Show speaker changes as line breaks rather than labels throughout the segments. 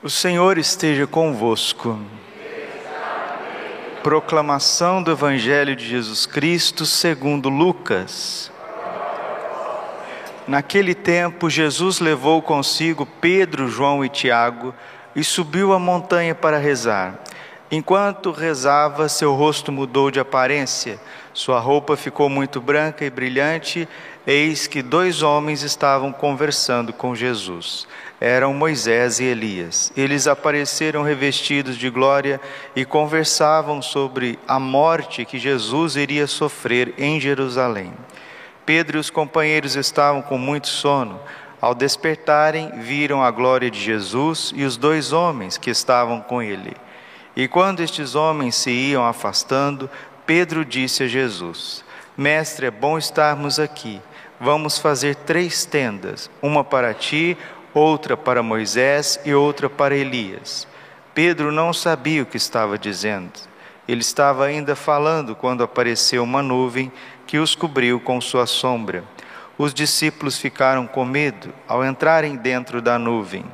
O Senhor esteja convosco. Proclamação do Evangelho de Jesus Cristo segundo Lucas. Naquele tempo, Jesus levou consigo Pedro, João e Tiago e subiu a montanha para rezar. Enquanto rezava, seu rosto mudou de aparência, sua roupa ficou muito branca e brilhante. Eis que dois homens estavam conversando com Jesus eram Moisés e Elias. Eles apareceram revestidos de glória e conversavam sobre a morte que Jesus iria sofrer em Jerusalém. Pedro e os companheiros estavam com muito sono. Ao despertarem, viram a glória de Jesus e os dois homens que estavam com ele. E quando estes homens se iam afastando, Pedro disse a Jesus: Mestre, é bom estarmos aqui. Vamos fazer três tendas: uma para ti, outra para Moisés e outra para Elias. Pedro não sabia o que estava dizendo. Ele estava ainda falando quando apareceu uma nuvem que os cobriu com sua sombra. Os discípulos ficaram com medo ao entrarem dentro da nuvem.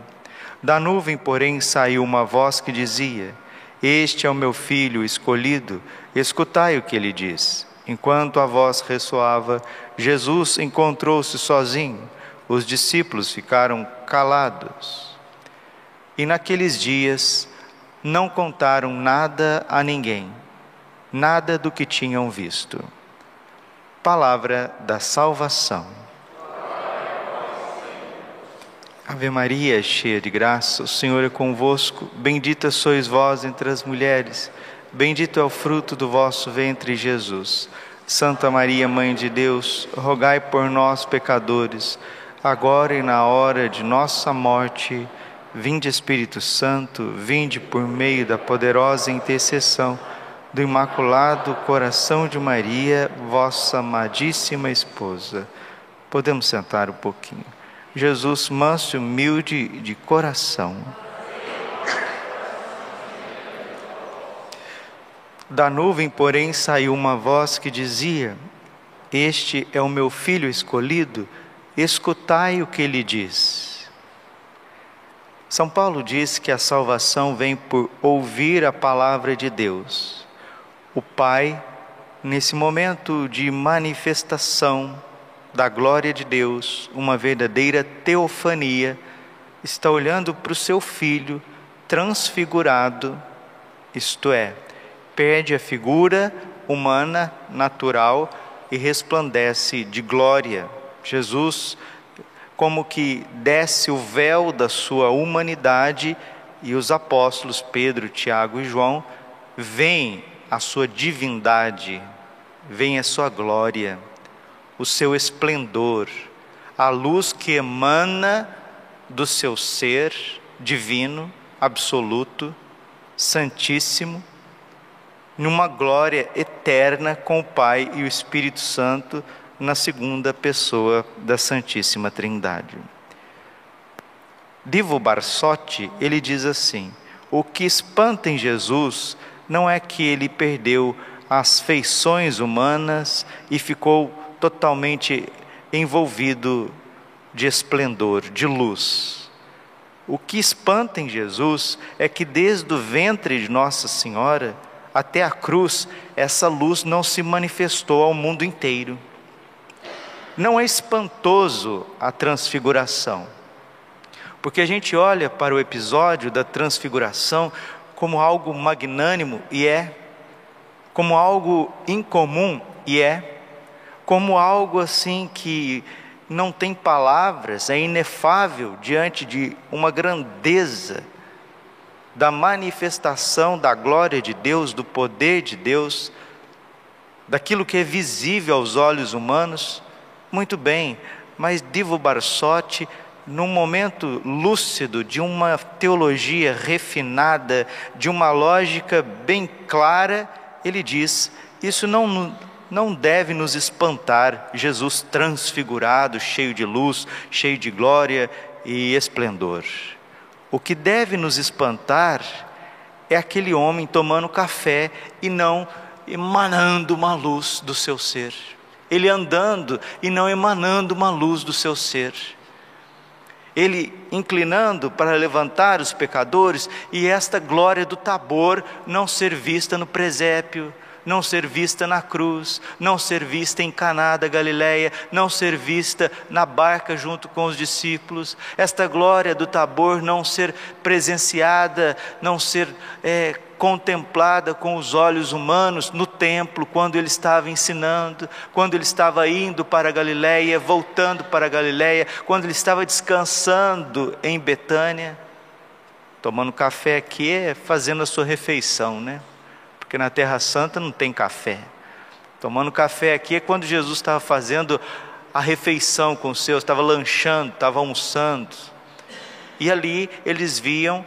Da nuvem, porém, saiu uma voz que dizia: Este é o meu filho escolhido, escutai o que ele diz. Enquanto a voz ressoava, Jesus encontrou-se sozinho os discípulos ficaram calados. E naqueles dias não contaram nada a ninguém, nada do que tinham visto. Palavra da salvação. Ave Maria, cheia de graça, o Senhor é convosco. Bendita sois vós entre as mulheres, bendito é o fruto do vosso ventre, Jesus. Santa Maria, Mãe de Deus, rogai por nós, pecadores agora e na hora de nossa morte. Vinde, Espírito Santo, vinde por meio da poderosa intercessão do Imaculado Coração de Maria, vossa amadíssima esposa. Podemos sentar um pouquinho. Jesus, manso e humilde de coração. Da nuvem, porém, saiu uma voz que dizia: Este é o meu filho escolhido escutai o que ele diz. São Paulo diz que a salvação vem por ouvir a palavra de Deus. O Pai, nesse momento de manifestação da glória de Deus, uma verdadeira teofania, está olhando para o seu filho transfigurado, isto é, perde a figura humana, natural e resplandece de glória Jesus, como que desce o véu da sua humanidade e os apóstolos Pedro, Tiago e João veem a sua divindade, veem a sua glória, o seu esplendor, a luz que emana do seu ser divino, absoluto, santíssimo, numa glória eterna com o Pai e o Espírito Santo na segunda pessoa da Santíssima Trindade. Divo Barsotti, ele diz assim: o que espanta em Jesus não é que ele perdeu as feições humanas e ficou totalmente envolvido de esplendor, de luz. O que espanta em Jesus é que desde o ventre de Nossa Senhora até a cruz, essa luz não se manifestou ao mundo inteiro. Não é espantoso a transfiguração, porque a gente olha para o episódio da transfiguração como algo magnânimo, e é, como algo incomum, e é, como algo assim que não tem palavras, é inefável diante de uma grandeza da manifestação da glória de Deus, do poder de Deus, daquilo que é visível aos olhos humanos. Muito bem, mas Divo Barsotti, num momento lúcido de uma teologia refinada, de uma lógica bem clara, ele diz: isso não, não deve nos espantar, Jesus transfigurado, cheio de luz, cheio de glória e esplendor. O que deve nos espantar é aquele homem tomando café e não emanando uma luz do seu ser ele andando e não emanando uma luz do seu ser. ele inclinando para levantar os pecadores, e esta glória do Tabor não ser vista no presépio, não ser vista na cruz, não ser vista em Caná da Galileia, não ser vista na barca junto com os discípulos, esta glória do Tabor não ser presenciada, não ser é, contemplada com os olhos humanos no templo, quando ele estava ensinando, quando ele estava indo para a Galileia, voltando para a Galileia, quando ele estava descansando em Betânia, tomando café aqui, é fazendo a sua refeição, né? porque na Terra Santa não tem café. Tomando café aqui é quando Jesus estava fazendo a refeição com os seus, estava lanchando, estava almoçando. E ali eles viam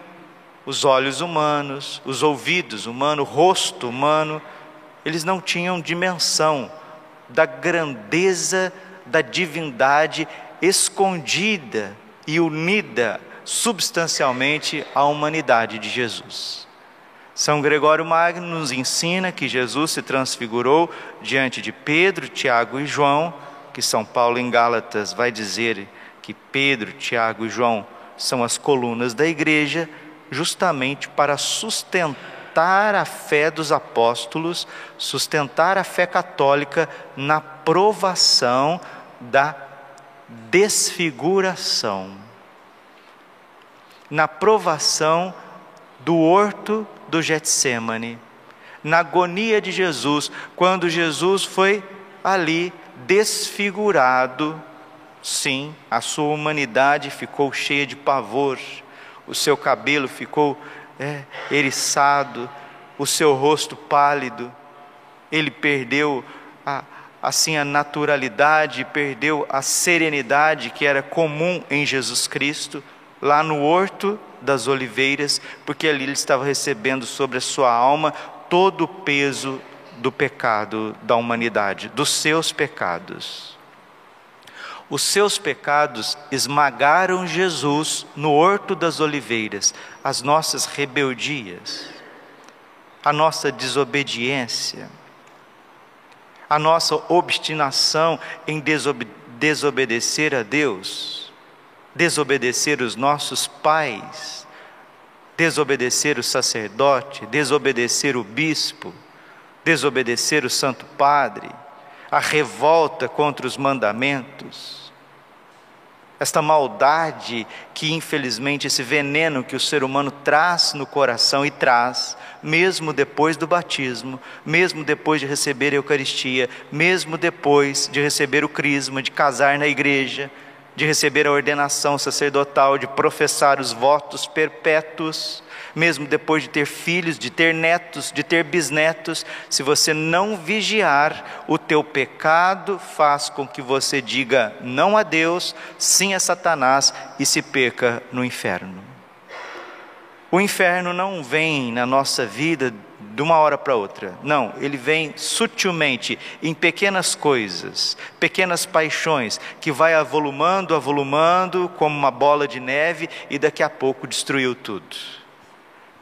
os olhos humanos, os ouvidos humanos, o rosto humano, eles não tinham dimensão da grandeza da divindade escondida e unida substancialmente à humanidade de Jesus. São Gregório Magno nos ensina que Jesus se transfigurou diante de Pedro, Tiago e João, que São Paulo em Gálatas vai dizer que Pedro, Tiago e João são as colunas da igreja, justamente para sustentar a fé dos apóstolos, sustentar a fé católica na provação da desfiguração, na provação do horto do Getsemane, na agonia de Jesus, quando Jesus foi ali desfigurado, sim, a sua humanidade ficou cheia de pavor, o seu cabelo ficou é, eriçado, o seu rosto pálido, ele perdeu a, assim a naturalidade, perdeu a serenidade que era comum em Jesus Cristo, lá no horto das oliveiras, porque ali ele estava recebendo sobre a sua alma todo o peso do pecado da humanidade, dos seus pecados. Os seus pecados esmagaram Jesus no horto das oliveiras, as nossas rebeldias, a nossa desobediência, a nossa obstinação em desobedecer a Deus desobedecer os nossos pais, desobedecer o sacerdote, desobedecer o bispo, desobedecer o Santo Padre, a revolta contra os mandamentos, esta maldade que infelizmente esse veneno que o ser humano traz no coração e traz, mesmo depois do batismo, mesmo depois de receber a Eucaristia, mesmo depois de receber o crisma, de casar na igreja, de receber a ordenação sacerdotal, de professar os votos perpétuos, mesmo depois de ter filhos, de ter netos, de ter bisnetos, se você não vigiar, o teu pecado faz com que você diga não a Deus, sim a Satanás e se perca no inferno. O inferno não vem na nossa vida de uma hora para outra. Não, ele vem sutilmente, em pequenas coisas, pequenas paixões, que vai avolumando, avolumando, como uma bola de neve, e daqui a pouco destruiu tudo.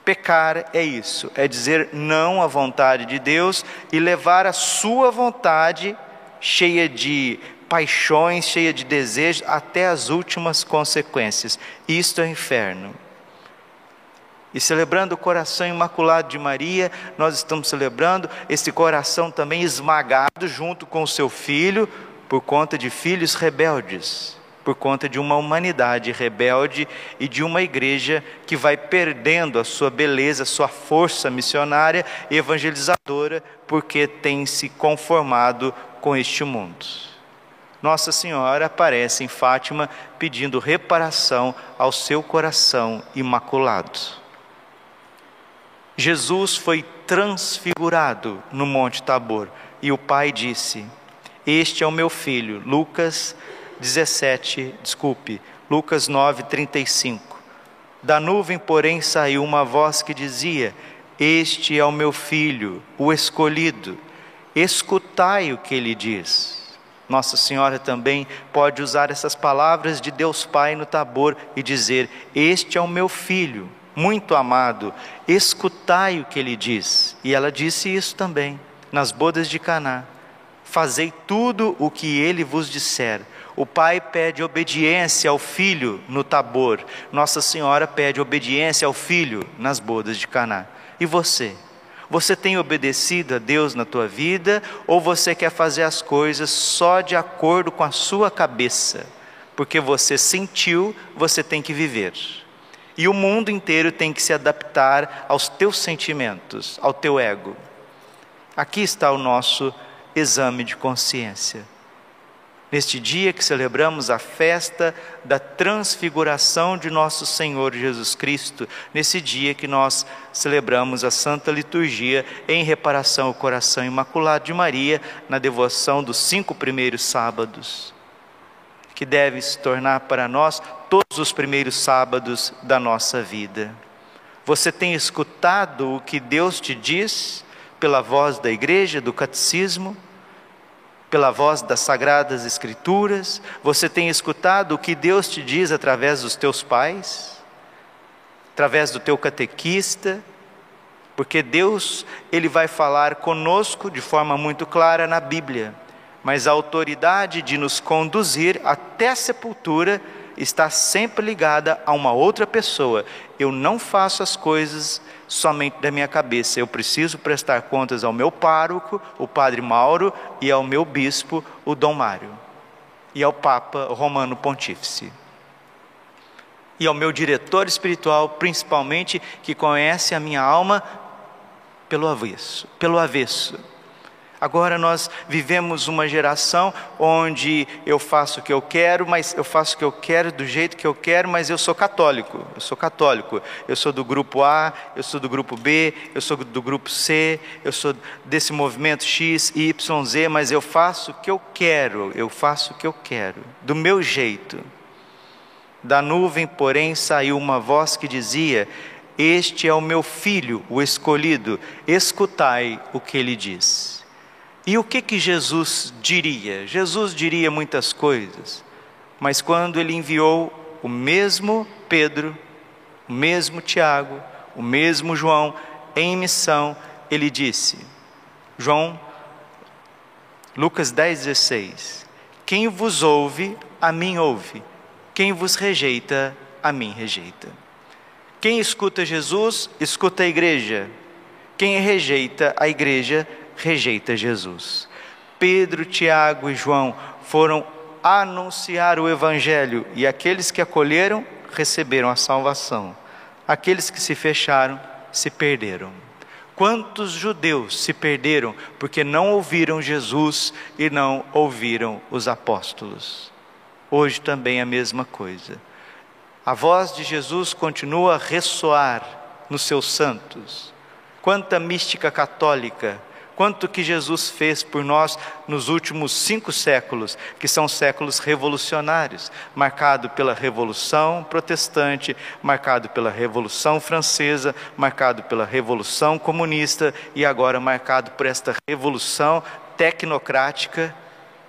Pecar é isso, é dizer não à vontade de Deus e levar a sua vontade, cheia de paixões, cheia de desejos, até as últimas consequências. Isto é o inferno. E celebrando o coração imaculado de Maria, nós estamos celebrando esse coração também esmagado junto com o seu filho, por conta de filhos rebeldes, por conta de uma humanidade rebelde e de uma igreja que vai perdendo a sua beleza, a sua força missionária e evangelizadora, porque tem se conformado com este mundo. Nossa Senhora aparece em Fátima pedindo reparação ao seu coração imaculado. Jesus foi transfigurado no Monte Tabor e o Pai disse: Este é o meu filho. Lucas 17, desculpe, Lucas 9, 35. Da nuvem, porém, saiu uma voz que dizia: Este é o meu filho, o escolhido. Escutai o que ele diz. Nossa Senhora também pode usar essas palavras de Deus Pai no Tabor e dizer: Este é o meu filho, muito amado, escutai o que ele diz. E ela disse isso também nas bodas de Caná. Fazei tudo o que ele vos disser. O pai pede obediência ao filho no Tabor. Nossa Senhora pede obediência ao filho nas bodas de Caná. E você? Você tem obedecido a Deus na tua vida ou você quer fazer as coisas só de acordo com a sua cabeça? Porque você sentiu, você tem que viver. E o mundo inteiro tem que se adaptar aos teus sentimentos, ao teu ego. Aqui está o nosso exame de consciência. Neste dia que celebramos a festa da transfiguração de nosso Senhor Jesus Cristo, nesse dia que nós celebramos a Santa Liturgia em reparação ao coração imaculado de Maria, na devoção dos cinco primeiros sábados, que deve se tornar para nós todos os primeiros sábados da nossa vida. Você tem escutado o que Deus te diz pela voz da igreja, do catecismo? Pela voz das sagradas escrituras? Você tem escutado o que Deus te diz através dos teus pais? Através do teu catequista? Porque Deus, ele vai falar conosco de forma muito clara na Bíblia, mas a autoridade de nos conduzir até a sepultura está sempre ligada a uma outra pessoa. Eu não faço as coisas somente da minha cabeça. Eu preciso prestar contas ao meu pároco, o Padre Mauro, e ao meu bispo, o Dom Mário, e ao Papa Romano Pontífice. E ao meu diretor espiritual, principalmente, que conhece a minha alma pelo avesso, pelo avesso Agora nós vivemos uma geração onde eu faço o que eu quero, mas eu faço o que eu quero do jeito que eu quero, mas eu sou católico. Eu sou católico. Eu sou do grupo A, eu sou do grupo B, eu sou do grupo C, eu sou desse movimento X, Y, Z, mas eu faço o que eu quero. Eu faço o que eu quero, do meu jeito. Da nuvem, porém, saiu uma voz que dizia: Este é o meu filho, o escolhido, escutai o que ele diz. E o que que Jesus diria? Jesus diria muitas coisas, mas quando ele enviou o mesmo Pedro, o mesmo Tiago, o mesmo João em missão, ele disse: João, Lucas 10, 16: Quem vos ouve, a mim ouve, quem vos rejeita, a mim rejeita. Quem escuta Jesus, escuta a igreja. Quem rejeita a igreja, rejeita Jesus. Pedro, Tiago e João foram anunciar o Evangelho e aqueles que acolheram receberam a salvação. Aqueles que se fecharam se perderam. Quantos judeus se perderam porque não ouviram Jesus e não ouviram os apóstolos? Hoje também a mesma coisa. A voz de Jesus continua a ressoar nos seus santos. Quanta mística católica quanto que Jesus fez por nós nos últimos cinco séculos, que são séculos revolucionários, marcado pela Revolução Protestante, marcado pela Revolução Francesa, marcado pela Revolução Comunista e agora marcado por esta revolução tecnocrática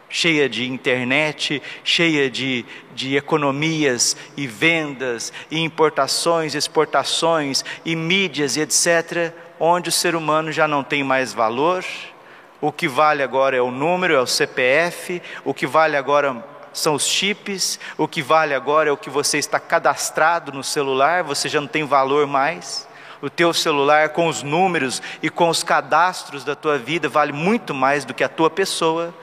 cheia de internet, cheia de, de economias e vendas, e importações, exportações, e mídias e etc onde o ser humano já não tem mais valor, o que vale agora é o número, é o CPF, o que vale agora são os chips, o que vale agora é o que você está cadastrado no celular, você já não tem valor mais. O teu celular com os números e com os cadastros da tua vida vale muito mais do que a tua pessoa.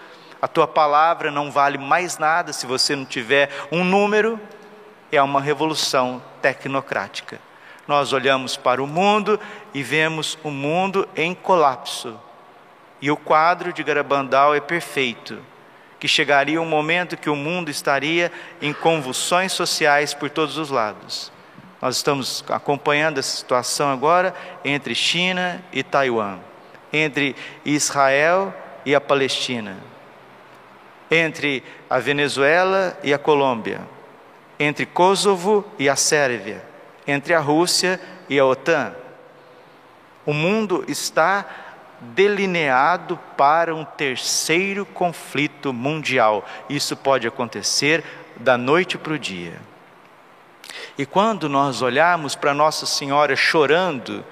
A tua palavra não vale mais nada se você não tiver um número. É uma revolução tecnocrática. Nós olhamos para o mundo e vemos o mundo em colapso. E o quadro de Garabandal é perfeito, que chegaria um momento que o mundo estaria em convulsões sociais por todos os lados. Nós estamos acompanhando essa situação agora entre China e Taiwan, entre Israel e a Palestina, entre a Venezuela e a Colômbia, entre Kosovo e a Sérvia entre a Rússia e a OTAN. O mundo está delineado para um terceiro conflito mundial. Isso pode acontecer da noite para o dia. E quando nós olharmos para Nossa Senhora chorando,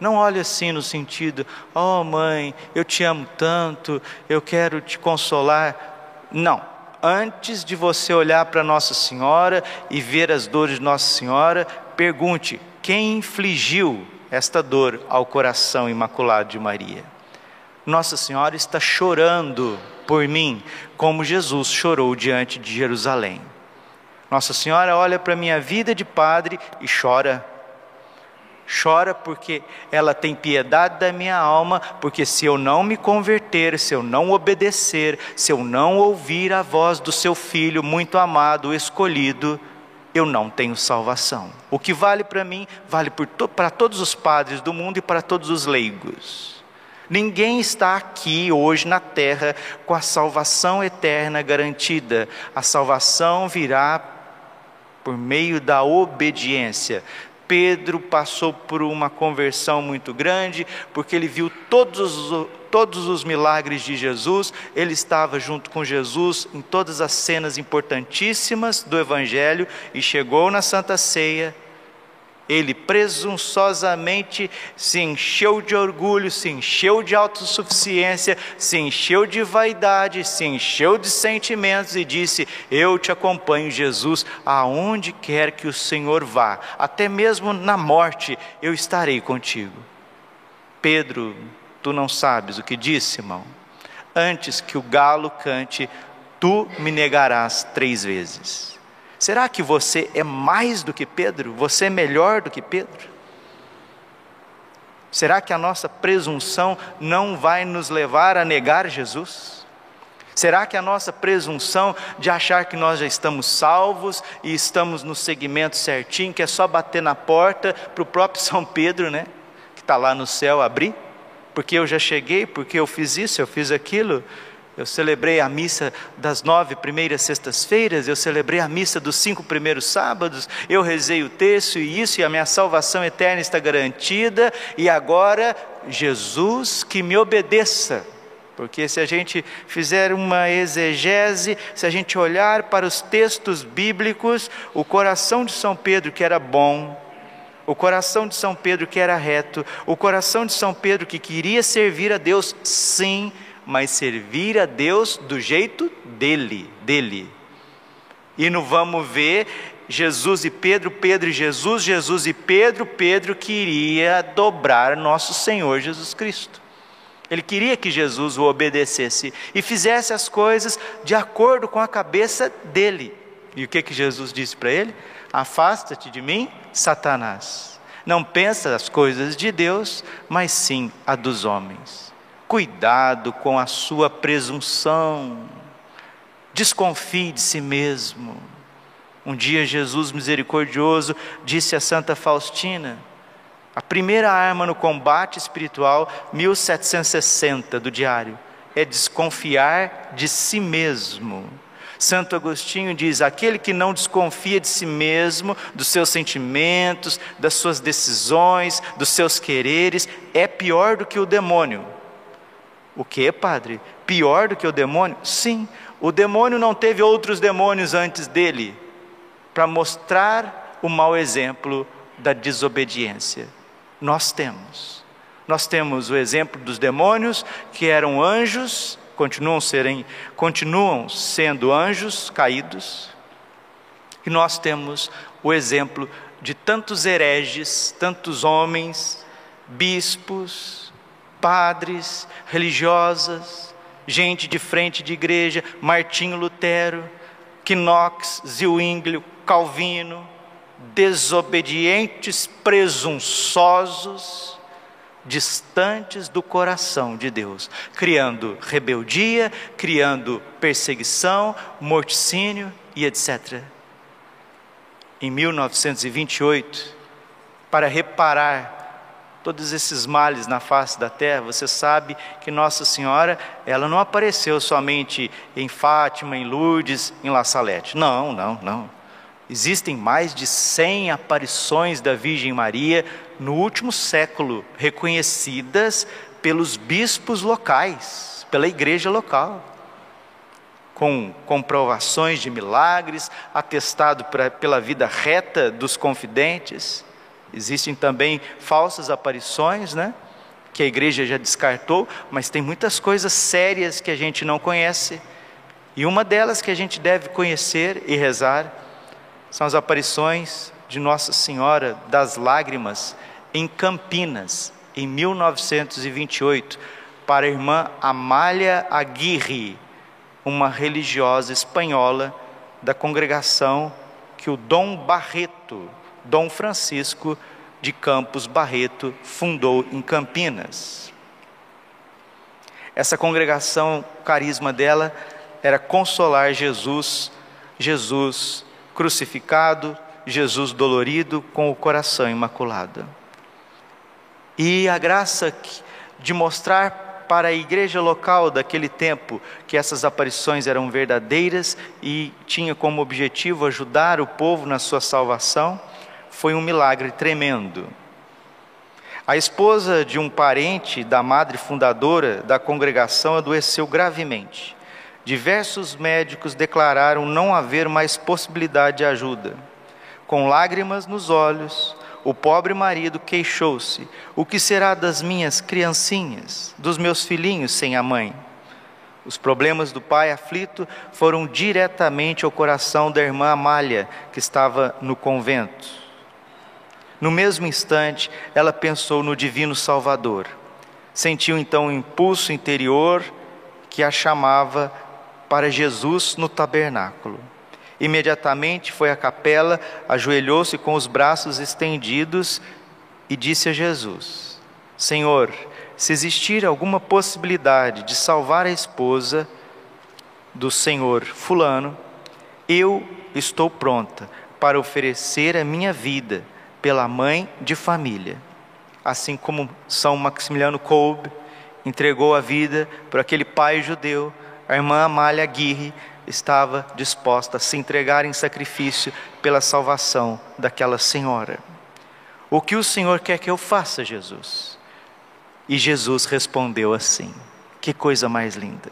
não olhe assim no sentido, oh mãe, eu te amo tanto, eu quero te consolar. Não, Antes de você olhar para Nossa Senhora e ver as dores de Nossa Senhora, pergunte: quem infligiu esta dor ao coração imaculado de Maria? Nossa Senhora está chorando por mim, como Jesus chorou diante de Jerusalém. Nossa Senhora olha para a minha vida de padre e chora. Chora porque ela tem piedade da minha alma, porque se eu não me converter, se eu não obedecer, se eu não ouvir a voz do seu filho muito amado, escolhido, eu não tenho salvação. O que vale para mim, vale para todos os padres do mundo e para todos os leigos. Ninguém está aqui hoje na terra com a salvação eterna garantida. A salvação virá por meio da obediência. Pedro passou por uma conversão muito grande, porque ele viu todos os, todos os milagres de Jesus, ele estava junto com Jesus em todas as cenas importantíssimas do Evangelho e chegou na Santa Ceia ele presunçosamente se encheu de orgulho, se encheu de autossuficiência, se encheu de vaidade, se encheu de sentimentos e disse: Eu te acompanho, Jesus, aonde quer que o Senhor vá, até mesmo na morte eu estarei contigo. Pedro, tu não sabes o que disse, irmão? Antes que o galo cante, tu me negarás três vezes. Será que você é mais do que Pedro? Você é melhor do que Pedro? Será que a nossa presunção não vai nos levar a negar Jesus? Será que a nossa presunção de achar que nós já estamos salvos e estamos no segmento certinho, que é só bater na porta para o próprio São Pedro, né? Que está lá no céu abrir? Porque eu já cheguei, porque eu fiz isso, eu fiz aquilo. Eu celebrei a missa das nove primeiras sextas-feiras, eu celebrei a missa dos cinco primeiros sábados, eu rezei o texto e isso, e a minha salvação eterna está garantida, e agora Jesus que me obedeça. Porque se a gente fizer uma exegese, se a gente olhar para os textos bíblicos, o coração de São Pedro, que era bom, o coração de São Pedro que era reto, o coração de São Pedro que queria servir a Deus, sim, mas servir a Deus do jeito dele, dele. E não vamos ver Jesus e Pedro, Pedro e Jesus, Jesus e Pedro, Pedro queria dobrar nosso Senhor Jesus Cristo. Ele queria que Jesus o obedecesse e fizesse as coisas de acordo com a cabeça dele. E o que que Jesus disse para ele? Afasta-te de mim, Satanás. Não pensa as coisas de Deus, mas sim a dos homens. Cuidado com a sua presunção. Desconfie de si mesmo. Um dia Jesus misericordioso disse a Santa Faustina: a primeira arma no combate espiritual, 1760 do diário, é desconfiar de si mesmo. Santo Agostinho diz: aquele que não desconfia de si mesmo, dos seus sentimentos, das suas decisões, dos seus quereres, é pior do que o demônio. O que, padre? Pior do que o demônio? Sim, o demônio não teve outros demônios antes dele para mostrar o mau exemplo da desobediência. Nós temos. Nós temos o exemplo dos demônios que eram anjos, continuam, serem, continuam sendo anjos caídos, e nós temos o exemplo de tantos hereges, tantos homens, bispos, padres, religiosas, gente de frente de igreja, Martinho Lutero, Knox, Zwinglio, Calvino, desobedientes, presunçosos, distantes do coração de Deus, criando rebeldia, criando perseguição, morticínio e etc. Em 1928, para reparar todos esses males na face da terra, você sabe que Nossa Senhora, ela não apareceu somente em Fátima, em Lourdes, em La Salette. Não, não, não. Existem mais de 100 aparições da Virgem Maria no último século, reconhecidas pelos bispos locais, pela igreja local, com comprovações de milagres, atestado pra, pela vida reta dos confidentes. Existem também falsas aparições, né? Que a igreja já descartou, mas tem muitas coisas sérias que a gente não conhece. E uma delas que a gente deve conhecer e rezar são as aparições de Nossa Senhora das Lágrimas em Campinas, em 1928, para a irmã Amália Aguirre, uma religiosa espanhola da congregação que o Dom Barreto, Dom Francisco de Campos Barreto, fundou em Campinas. Essa congregação, o carisma dela era consolar Jesus, Jesus crucificado, Jesus dolorido com o coração imaculado. E a graça de mostrar para a igreja local daquele tempo que essas aparições eram verdadeiras e tinha como objetivo ajudar o povo na sua salvação, foi um milagre tremendo. A esposa de um parente da madre fundadora da congregação adoeceu gravemente. Diversos médicos declararam não haver mais possibilidade de ajuda. Com lágrimas nos olhos, o pobre marido queixou-se: O que será das minhas criancinhas, dos meus filhinhos sem a mãe? Os problemas do pai aflito foram diretamente ao coração da irmã Amália, que estava no convento. No mesmo instante, ela pensou no Divino Salvador. Sentiu então um impulso interior que a chamava para Jesus no tabernáculo. Imediatamente foi à capela, ajoelhou-se com os braços estendidos e disse a Jesus: Senhor, se existir alguma possibilidade de salvar a esposa do Senhor Fulano, eu estou pronta para oferecer a minha vida pela mãe de família. Assim como São Maximiliano Kolbe entregou a vida para aquele pai judeu, a irmã Amália Aguirre estava disposta a se entregar em sacrifício pela salvação daquela senhora. O que o Senhor quer que eu faça, Jesus? E Jesus respondeu assim: Que coisa mais linda!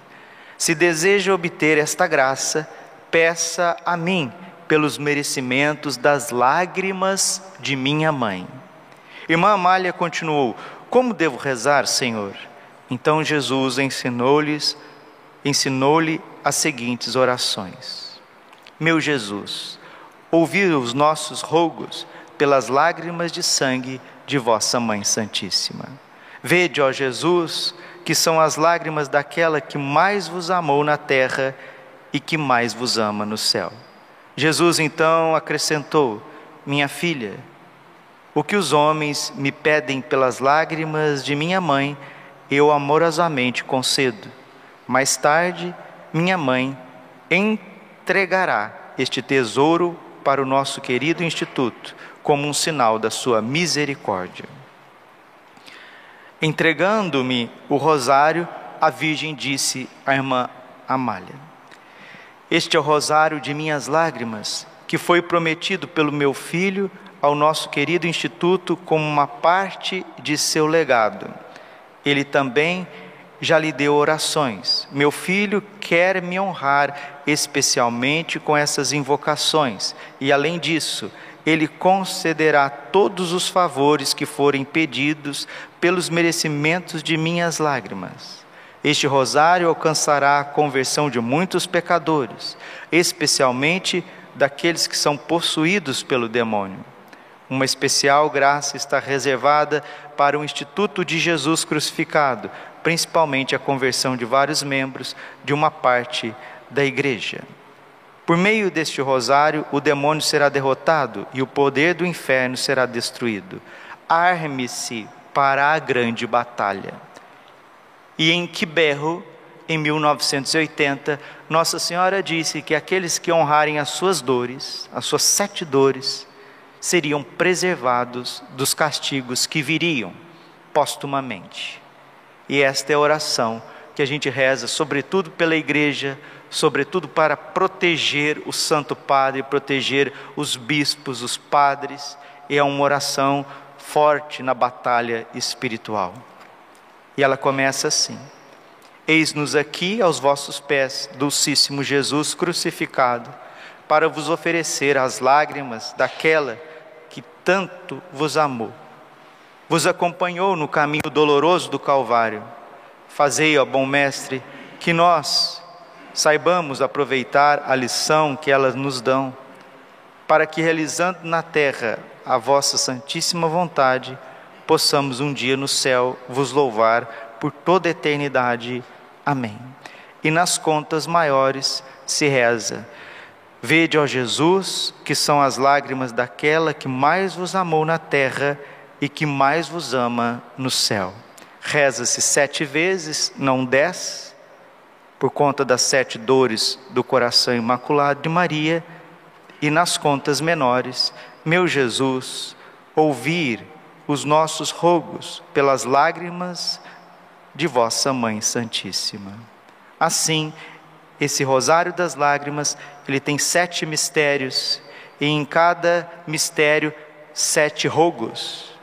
Se deseja obter esta graça, peça a mim pelos merecimentos das lágrimas de minha mãe. Irmã Amália continuou: Como devo rezar, Senhor? Então Jesus ensinou-lhes, ensinou-lhe as seguintes orações: Meu Jesus, ouvi os nossos rogos pelas lágrimas de sangue de vossa Mãe Santíssima. Vede, ó Jesus, que são as lágrimas daquela que mais vos amou na terra e que mais vos ama no céu. Jesus então acrescentou: Minha filha, o que os homens me pedem pelas lágrimas de minha mãe, eu amorosamente concedo. Mais tarde, minha mãe entregará este tesouro para o nosso querido instituto, como um sinal da sua misericórdia. Entregando-me o rosário, a Virgem disse à irmã Amália: este é o rosário de minhas lágrimas, que foi prometido pelo meu filho ao nosso querido instituto como uma parte de seu legado. Ele também já lhe deu orações. Meu filho quer me honrar especialmente com essas invocações, e além disso, ele concederá todos os favores que forem pedidos pelos merecimentos de minhas lágrimas. Este rosário alcançará a conversão de muitos pecadores, especialmente daqueles que são possuídos pelo demônio. Uma especial graça está reservada para o Instituto de Jesus Crucificado, principalmente a conversão de vários membros de uma parte da igreja. Por meio deste rosário, o demônio será derrotado e o poder do inferno será destruído. Arme-se para a grande batalha. E em Quiberro, em 1980, Nossa Senhora disse que aqueles que honrarem as suas dores, as suas sete dores, seriam preservados dos castigos que viriam postumamente. E esta é a oração que a gente reza, sobretudo pela igreja, sobretudo para proteger o Santo Padre, proteger os bispos, os padres, e é uma oração forte na batalha espiritual. E ela começa assim: Eis-nos aqui aos vossos pés, dulcíssimo Jesus crucificado, para vos oferecer as lágrimas daquela que tanto vos amou. Vos acompanhou no caminho doloroso do Calvário. Fazei, ó bom Mestre, que nós, saibamos aproveitar a lição que elas nos dão, para que, realizando na terra a vossa santíssima vontade, possamos um dia no céu vos louvar por toda a eternidade. Amém. E nas contas maiores se reza: Vede, ó Jesus, que são as lágrimas daquela que mais vos amou na terra e que mais vos ama no céu. Reza-se sete vezes, não dez, por conta das sete dores do coração imaculado de Maria, e nas contas menores, meu Jesus, ouvir os nossos rogos pelas lágrimas de vossa Mãe Santíssima. Assim, esse rosário das lágrimas, ele tem sete mistérios, e em cada mistério, sete rogos.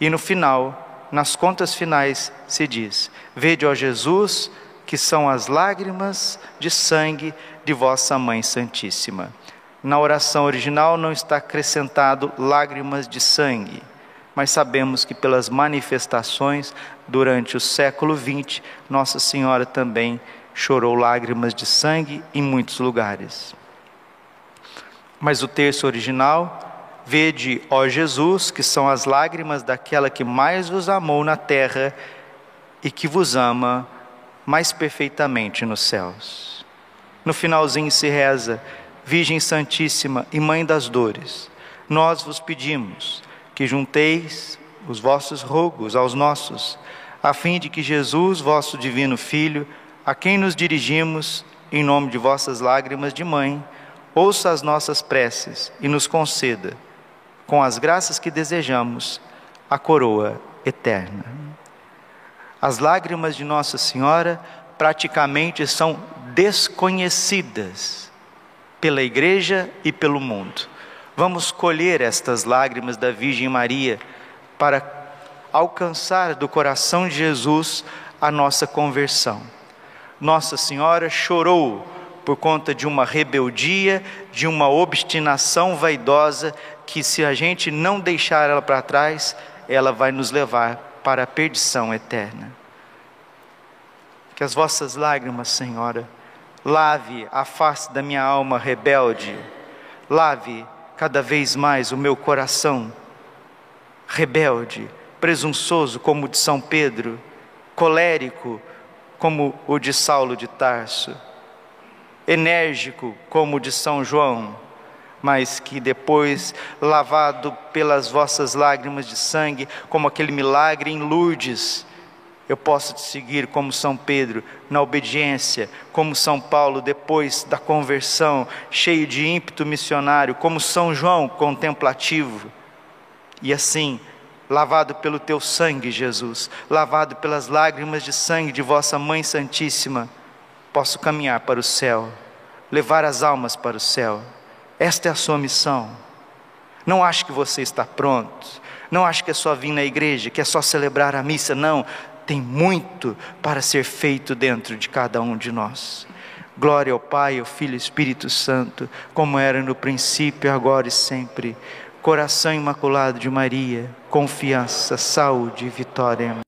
E no final, nas contas finais, se diz: Vede, ó Jesus, que são as lágrimas de sangue de vossa Mãe Santíssima. Na oração original não está acrescentado lágrimas de sangue, mas sabemos que pelas manifestações durante o século XX, Nossa Senhora também chorou lágrimas de sangue em muitos lugares. Mas o texto original, vede, ó Jesus, que são as lágrimas daquela que mais vos amou na terra e que vos ama mais perfeitamente nos céus. No finalzinho se reza: Virgem Santíssima e Mãe das Dores, nós vos pedimos que junteis os vossos rogos aos nossos, a fim de que Jesus, vosso divino Filho, a quem nos dirigimos em nome de vossas lágrimas de mãe, ouça as nossas preces e nos conceda, com as graças que desejamos, a coroa eterna. As lágrimas de Nossa Senhora praticamente são desconhecidas pela igreja e pelo mundo. Vamos colher estas lágrimas da Virgem Maria para alcançar do coração de Jesus a nossa conversão. Nossa Senhora chorou por conta de uma rebeldia, de uma obstinação vaidosa, que se a gente não deixar ela para trás, ela vai nos levar para a perdição eterna. Que as vossas lágrimas, Senhora, lave a face da minha alma rebelde, lave cada vez mais o meu coração rebelde, presunçoso como o de São Pedro, colérico como o de Saulo de Tarso, enérgico como o de São João, mas que depois, lavado pelas vossas lágrimas de sangue, como aquele milagre em Lourdes, eu posso te seguir como São Pedro, na obediência, como São Paulo, depois da conversão, cheio de ímpeto missionário, como São João, contemplativo. E assim, lavado pelo teu sangue, Jesus, lavado pelas lágrimas de sangue de vossa Mãe Santíssima, posso caminhar para o céu, levar as almas para o céu. Esta é a sua missão. Não acho que você está pronto. Não acho que é só vir na igreja, que é só celebrar a missa. Não, tem muito para ser feito dentro de cada um de nós. Glória ao Pai, ao Filho e ao Espírito Santo, como era no princípio, agora e sempre coração imaculado de Maria, confiança, saúde e vitória.